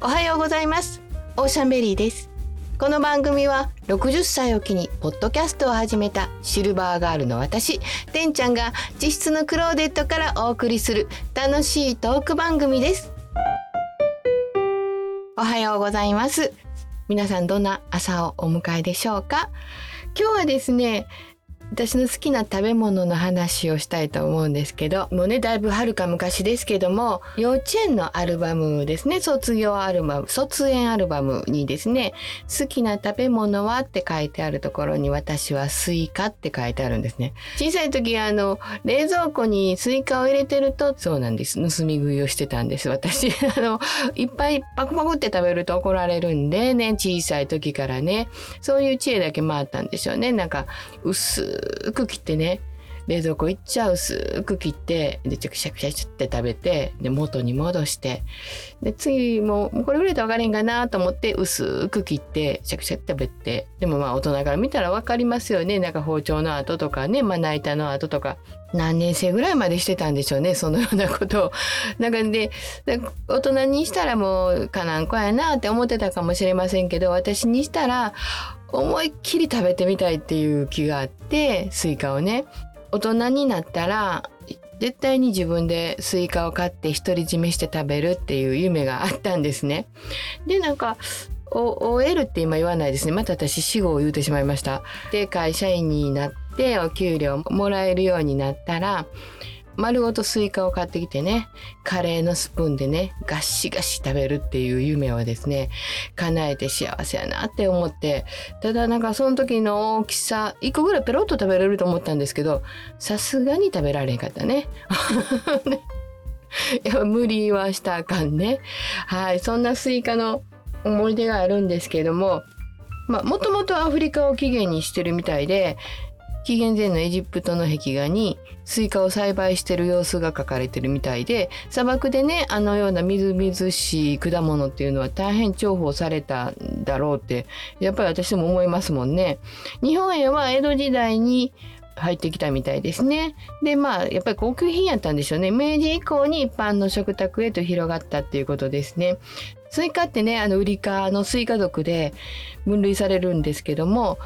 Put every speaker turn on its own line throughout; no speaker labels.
おはようございます。オーシャンベリーです。この番組は60歳を機にポッドキャストを始めたシルバーガールの私てんちゃんが自室のクローデットからお送りする楽しいトーク番組です。おはようございます。皆さんどんな朝をお迎えでしょうか？今日はですね私の好きな食べ物の話をしたいと思うんですけどもうねだいぶはるか昔ですけども幼稚園のアルバムですね。卒業アルバム卒園アルバムにですね好きな食べ物はって書いてあるところに私はスイカって書いてあるんですね。小さい時あの冷蔵庫にスイカを入れてるとそうなんです。盗み食いをしてたんです。私 あのいっぱいパクパクって食べると怒られるんでね小さい時からねそういう知恵だけ回ったんでしょうね。なんか薄く切ってね冷蔵庫いっちゃ薄く切ってでチクシャクシャクって食べてで元に戻してで次もうこれぐらいで分かれんかなと思って薄く切ってシャクシャク食べてでもまあ大人から見たら分かりますよねなんか包丁の跡とかねまな板の跡とか何年生ぐらいまでしてたんでしょうねそのようなことを。なんかで大人にしたらもうかなんこやなって思ってたかもしれませんけど私にしたら思いっきり食べてみたいっていう気があってスイカをね大人になったら絶対に自分でスイカを買って独り占めして食べるっていう夢があったんですね。でなんか OL って今言わないですねまた私死語を言うてしまいました。で会社員になってお給料もらえるようになったら丸ごとスイカを買ってきてねカレーのスプーンでねガッシガシ食べるっていう夢をですね叶えて幸せやなって思ってただなんかその時の大きさ1個ぐらいペロッと食べれると思ったんですけどさすがに食べられんかったね。い や無理はしたあかんね。はいそんなスイカの思い出があるんですけどももともとアフリカを起源にしてるみたいで紀元前のエジプトの壁画にスイカを栽培してる様子が描かれてるみたいで砂漠でねあのようなみずみずしい果物っていうのは大変重宝されたんだろうってやっぱり私も思いますもんね。日本へは江戸時代に入ってきたみたいですね。でまあやっぱり高級品やったんでしょうね。明治以降に一般の食卓へと広がったっていうことですね。スイカってねあのウリ科のスイカ属で分類されるんですけども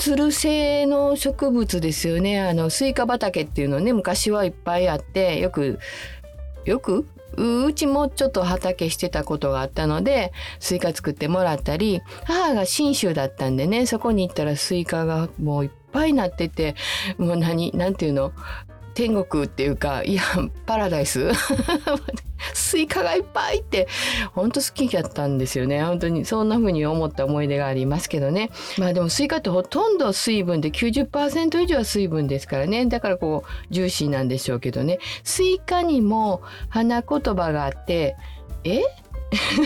つる性の植物ですよね。あのスイカ畑っていうのね昔はいっぱいあってよくよくうちもちょっと畑してたことがあったのでスイカ作ってもらったり母が信州だったんでねそこに行ったらスイカがもういっぱいなっててもう何何ていうの？天国っていうかいやパラダイス？スイカがいっぱいって本当好きだったんですよね。本当にそんな風に思った思い出がありますけどね。まあでもスイカってほとんど水分で90%以上は水分ですからね。だからこうジューシーなんでしょうけどね。スイカにも花言葉があってえ？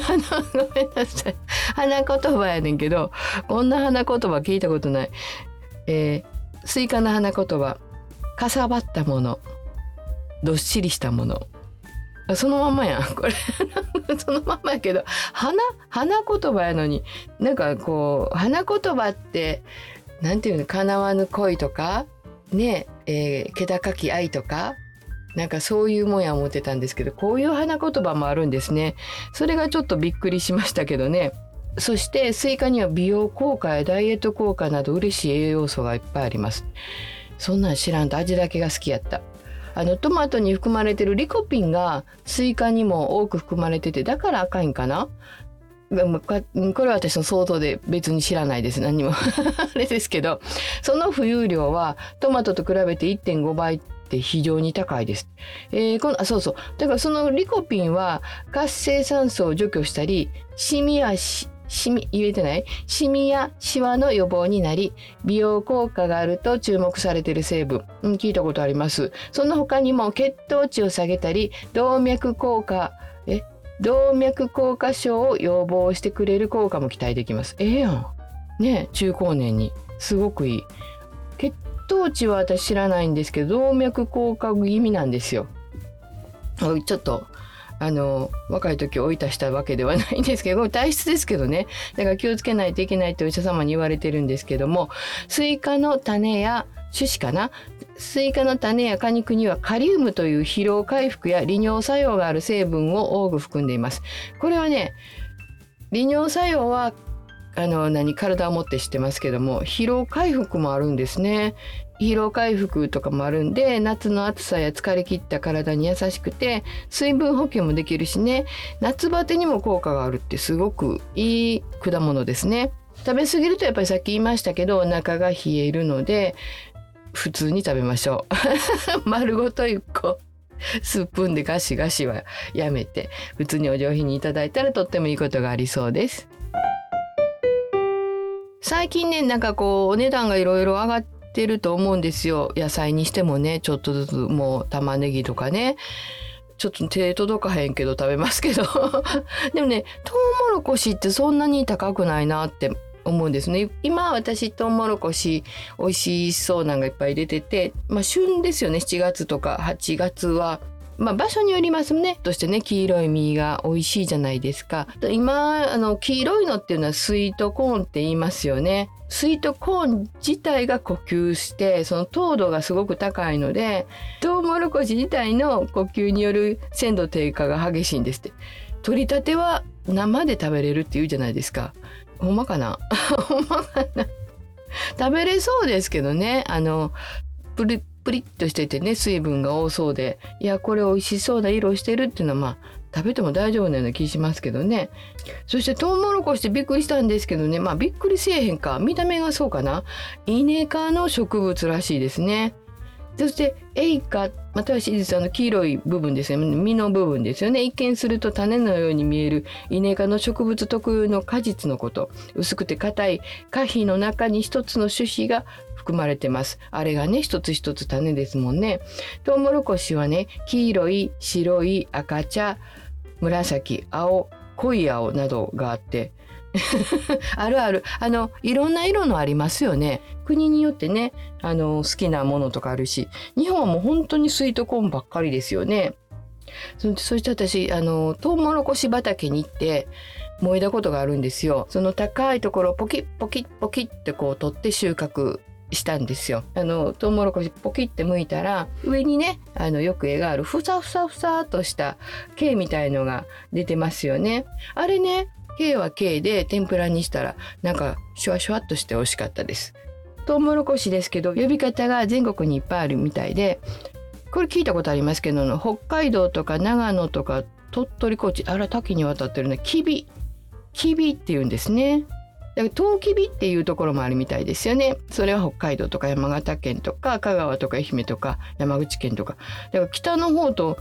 ごめんなさい。花言葉やねんけどこんな花言葉聞いたことない、えー、スイカの花言葉。かさばったもの。どっしりしたもの。そのまんまや。ん これそのままやけど花花言葉やのになんかこう花言葉ってなんていうの叶わぬ恋とかねえー、気高き愛とかなんかそういうもんや思ってたんですけどこういう花言葉もあるんですね。それがちょっとびっくりしましたけどね。そしてスイカには美容効果やダイエット効果など嬉しい栄養素がいっぱいあります。そんなん知らんと味だけが好きやった。あのトマトに含まれてるリコピンがスイカにも多く含まれててだから赤いんかな？これは私の想像で別に知らないです。何も。あれですけどその浮遊量はトマトと比べて1.5倍って非常に高いです。えー、このあそうそう。だからそのリコピンは活性酸素を除去したりシミやしシミ言えてない？シミやシワの予防になり美容効果があると注目されている成分、うん、聞いたことあります。その他にも血糖値を下げたり動脈硬化え？動脈硬化症を予防してくれる効果も期待できます。ええやん。ね中高年に。すごくいい。血糖値は私知らないんですけど動脈硬化気味なんですよ。ちょっと。あの若い時おいたしたわけではないんですけど 体質ですけどね。だから気をつけないといけないってお医者様に言われてるんですけどもスイカの種や種子かな？スイカの種や果肉にはカリウムという疲労回復や利尿作用がある成分を多く含んでいます。これはね利尿作用はあの何？体を持って知ってますけども疲労回復もあるんですね。疲労回復とかもあるんで夏の暑さや疲れ切った体に優しくて水分補給もできるしね。夏バテにも効果があるってすごくいい果物ですね。食べ過ぎるとやっぱりさっき言いましたけどお腹が冷えるので普通に食べましょう。丸ごと1個。スプーンでガシガシはやめて普通にお上品にいただいたらとってもいいことがありそうです。最近ねなんかこうお値段がいろいろ上がってると思うんですよ。野菜にしてもねちょっとずつもう玉ねぎとかね。ちょっと手届かへんけど食べますけど。でもねトウモロコシってそんなに高くないなって思うんですね。今私トウモロコシ美味しそうなんがいっぱい出ててまあ旬ですよね。7月とか8月はまあ、場所によりますね。としてね黄色い実が美味しいじゃないですか。今あの黄色いのっていうのはスイートコーンって言いますよね。スイートコーン自体が呼吸してその糖度がすごく高いのでトウモロコシ自体の呼吸による鮮度低下が激しいんですって。取りたては生で食べれるっていうじゃないですか。ほんまかな？ほんまかな？食べれそうですけどね。あのプリプリッとしててね水分が多そうでいやこれ美味しそうな色してるっていうのはまあ食べても大丈夫なような気しますけどね。そしてトウモロコシってびっくりしたんですけどね。まあびっくりせえへんか。見た目がそうかな。イネ科の植物らしいですね。そしてエイカまたは実はの黄色い部分ですね。実の部分ですよね。一見すると種のように見えるイネ科の植物特有の果実のこと。薄くて硬い果皮の中に一つの種子が含まれてます。あれがね一つ一つ種ですもんね。トウモロコシはね黄色い白い赤茶紫青濃い青などがあって あるあるあのいろんな色のありますよね国によってねあの好きなものとかあるし日本はもう本当にスイートコーンばっかりですよねそそして私あのトウモロコシ畑に行って燃えたことがあるんですよその高いところをポキッポキッポキッってこう取って収穫したんですよ。あのトウモロコシポキって剥いたら上にねあのよく絵があるふさふさふさとした毛みたいのが出てますよね。あれね K は K で天ぷらにしたらなんかシュワシュワっとして美味しかったです。トウモロコシですけど呼び方が全国にいっぱいあるみたいでこれ聞いたことありますけど北海道とか長野とか鳥取高知あら多岐にわたってるねキビキビって言うんですね。だからトウキビっていうところもあるみたいですよね。それは北海道とか山形県とか香川とか愛媛とか山口県とか。だから北の方と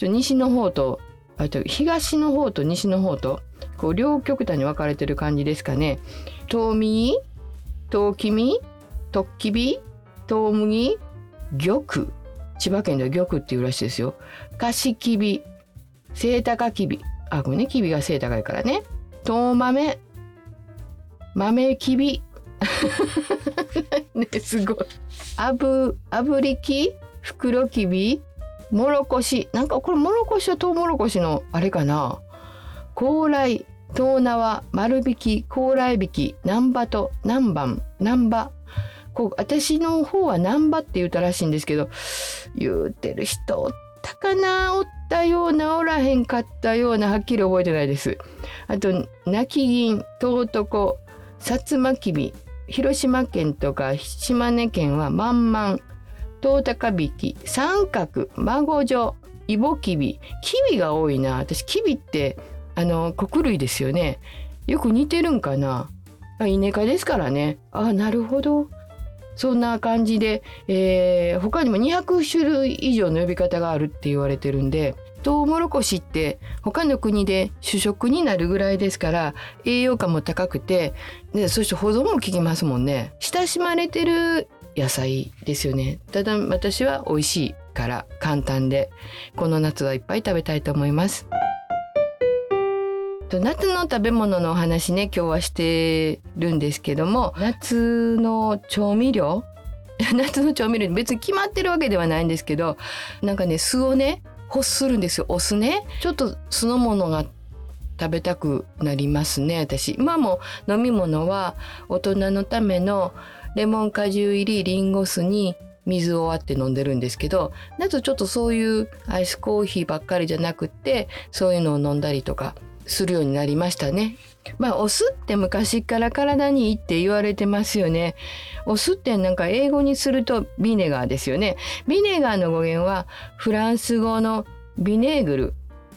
西の方とと東の方と西の方とこう両極端に分かれてる感じですかね。トウミトウキミトッキビトウムギ玉。千葉県では玉っていうらしいですよ。カシキビセイタカキビ。あこれね。キビが背高いからね。トウ豆。豆きび ねすごい。あぶあぶりき袋きびもろこしなんかこれもろこしはとうもろこしのあれかな。高麗東縄丸引き高麗引き南波と南蛮南波こう私の方は南波って言ったらしいんですけど言うてる人おったかな。おったようなおらへんかったような。はっきり覚えてないです。あと泣き銀東床薩摩きび広島県とか島根県は満々東高引き三角孫女イボキビキビが多いな。私キビってあの穀類ですよね。よく似てるんかな。イネ科ですからね。あなるほど。そんな感じで、えー、他にも200種類以上の呼び方があるって言われてるんでトウモロコシって他の国で主食になるぐらいですから栄養価も高くてでそして保存も効きますもんね。親しまれてる野菜ですよね。ただ私は美味しいから簡単でこの夏はいっぱい食べたいと思います。夏の食べ物のお話ね今日はしてるんですけども夏の調味料？夏の調味料別に決まってるわけではないんですけどなんかね酢をね欲するんですよ。お酢ね。ちょっと酢の物が食べたくなりますね私。今も飲み物は大人のためのレモン果汁入りリンゴ酢に水を割って飲んでるんですけど夏ちょっとそういうアイスコーヒーばっかりじゃなくってそういうのを飲んだりとかするようになりましたね。まあお酢って昔から体にいいって言われてますよね。お酢ってなんか英語にするとビネガーですよね。ビネガーの語源はフランス語のビネーグル。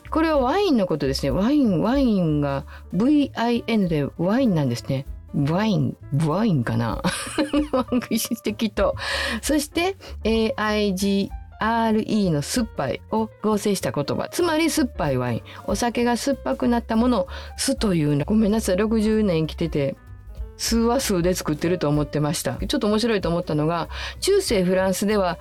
これはワインのことですね。ワイン、ワインが VIN でワインなんですね。ワイン、ワインかな？的と。そして AIG RE の酸っぱいを合成した言葉。つまり酸っぱいワイン。お酒が酸っぱくなったものを酢というの。ごめんなさい。60年生きてて酢は酢で作ってると思ってました。ちょっと面白いと思ったのが中世フランスでは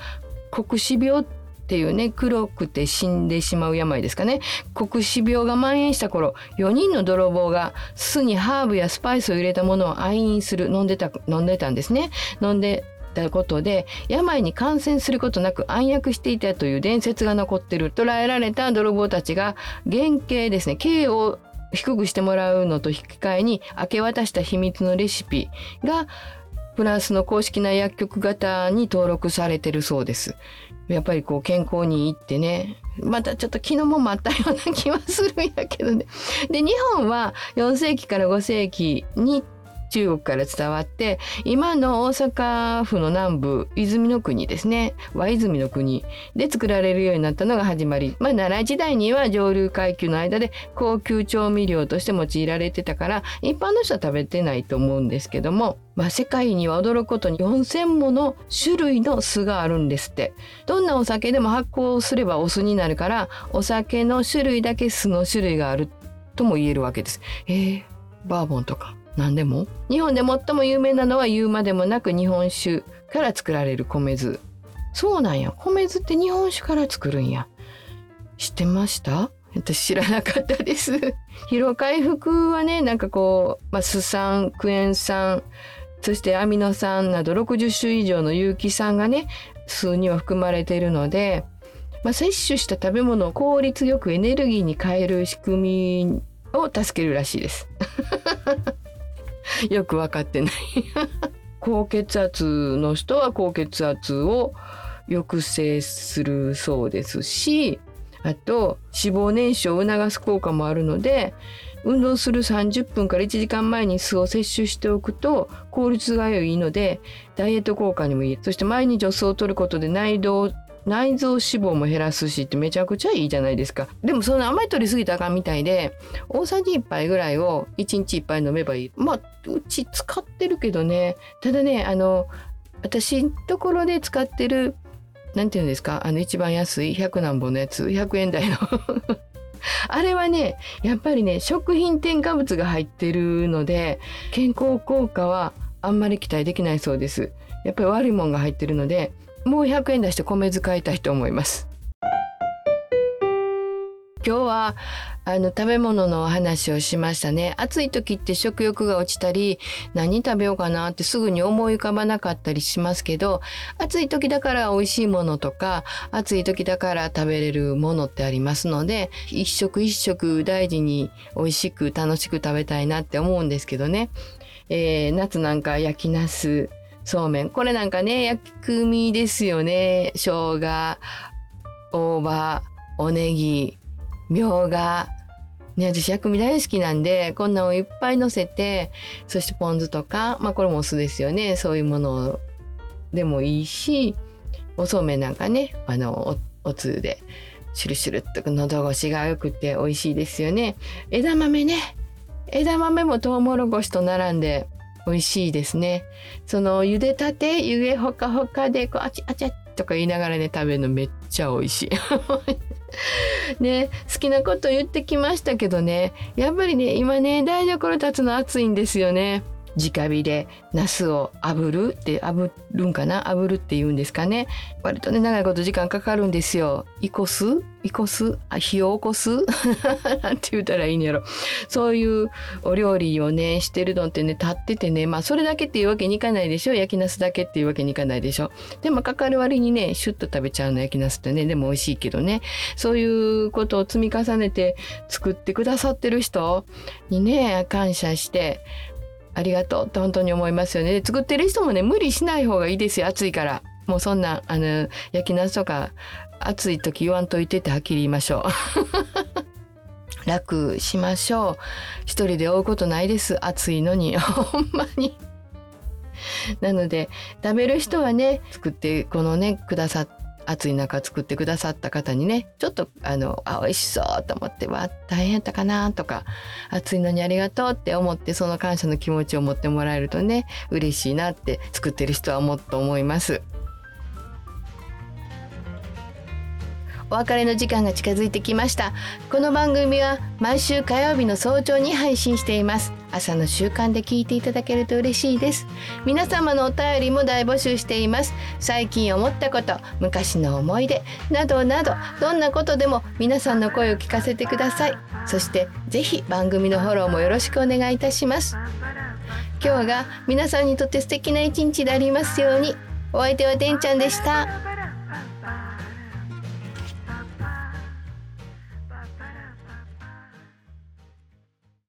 黒死病っていうね黒くて死んでしまう病ですかね。黒死病が蔓延した頃4人の泥棒が酢にハーブやスパイスを入れたものを愛飲する飲んでた飲んでたんですね。飲んでたことで病に感染することなく暗躍していたという伝説が残ってる捕らえられた泥棒たちが原型ですね。刑を低くしてもらうのと引き換えに明け渡した秘密のレシピがフランスの公式な薬局型に登録されてるそうです。やっぱりこう健康にいいってねまたちょっと昨日もまったような気はするんやけどね。で日本は4世紀から5世紀に中国から伝わって今の大阪府の南部泉の国ですね。和泉の国で作られるようになったのが始まり、まあ、奈良時代には上流階級の間で高級調味料として用いられてたから一般の人は食べてないと思うんですけども、まあ、世界には驚くことに4,000もの種類の酢があるんですって。どんなお酒でも発酵すればお酢になるからお酒の種類だけ酢の種類があるとも言えるわけです。えー、バーボンとか。何でも？日本で最も有名なのは言うまでもなく日本酒から作られる米酢。そうなんや。米酢って日本酒から作るんや。知ってました？私知らなかったです。疲労回復はねなんかこう、まあ、酢酸クエン酸そしてアミノ酸など60種以上の有機酸がね酢には含まれているので、まあ、摂取した食べ物を効率よくエネルギーに変える仕組みを助けるらしいです。よく分かってない。高血圧の人は高血圧を抑制するそうですしあと脂肪燃焼を促す効果もあるので運動する30分から1時間前に酢を摂取しておくと効率が良いのでダイエット効果にもいい。そして毎日お酢を取ることで内臓内臓脂肪も減らすしってめちゃくちゃいいじゃないですか。でもそんな甘い取りすぎたらあかんみたいで大さじ1杯ぐらいを1日1杯飲めばいい。まあうち使ってるけどね。ただねあの私のところで使ってるなんていうんですかあの一番安い100何本のやつ100円台の。あれはねやっぱりね食品添加物が入ってるので健康効果はあんまり期待できないそうです。やっぱり悪いもんが入ってるのでもう100円出して米使いたいと思います。今日はあの食べ物のお話をしましたね。暑い時って食欲が落ちたり何食べようかなってすぐに思い浮かばなかったりしますけど暑い時だから美味しいものとか暑い時だから食べれるものってありますので一食一食大事に美味しく楽しく食べたいなって思うんですけどね、えー、夏なんか焼きナスそうめん。これなんかね薬味ですよね。生姜大葉おネギみょうが。ね、私薬味大好きなんでこんなのをいっぱい乗せてそしてポン酢とかまあこれもお酢ですよね。そういうものでもいいしおそうめんなんかねあのおおつでシュルシュルっと喉越しが良くて美味しいですよね。枝豆ね。枝豆もトウモロコシと並んで美味しいですね。その茹でたて湯気ほかほかでこうあちあちゃとか言いながらね食べるのめっちゃ美味しい。ね好きなこと言ってきましたけどねやっぱりね今ね台所立つの暑いんですよね。直火でナスを炙るって炙るんかな？炙るって言うんですかね？割とね長いこと時間かかるんですよ。いこすいこすあ火を起こす？なんて言ったらいいんやろ。そういうお料理をねしてるのってね立っててねまあそれだけっていうわけにいかないでしょ？焼きナスだけっていうわけにいかないでしょ？でもかかる割にねシュッと食べちゃうの焼きナスってね。でも美味しいけどね。そういうことを積み重ねて作ってくださってる人にね感謝してありがとうって本当に思いますよね。作ってる人もね無理しない方がいいですよ。暑いから。もうそんなあの焼きナスとか暑い時言わんといてってはっきり言いましょう。楽しましょう。一人で追うことないです。暑いのに。ほんまに。なので食べる人はね作ってこのねくださっ暑い中作ってくださった方にねちょっとあのあ美味しそうと思ってわ大変やったかなとか暑いのにありがとうって思ってその感謝の気持ちを持ってもらえるとね嬉しいなって作ってる人はもっと思います。お別れの時間が近づいてきました。この番組は毎週火曜日の早朝に配信しています。朝の習慣で聞いていただけると嬉しいです。皆様のお便りも大募集しています。最近思ったこと昔の思い出などなどどんなことでも皆さんの声を聞かせてください。そしてぜひ番組のフォローもよろしくお願いいたします。今日が皆さんにとって素敵な一日でありますように。お相手はてんちゃんでした。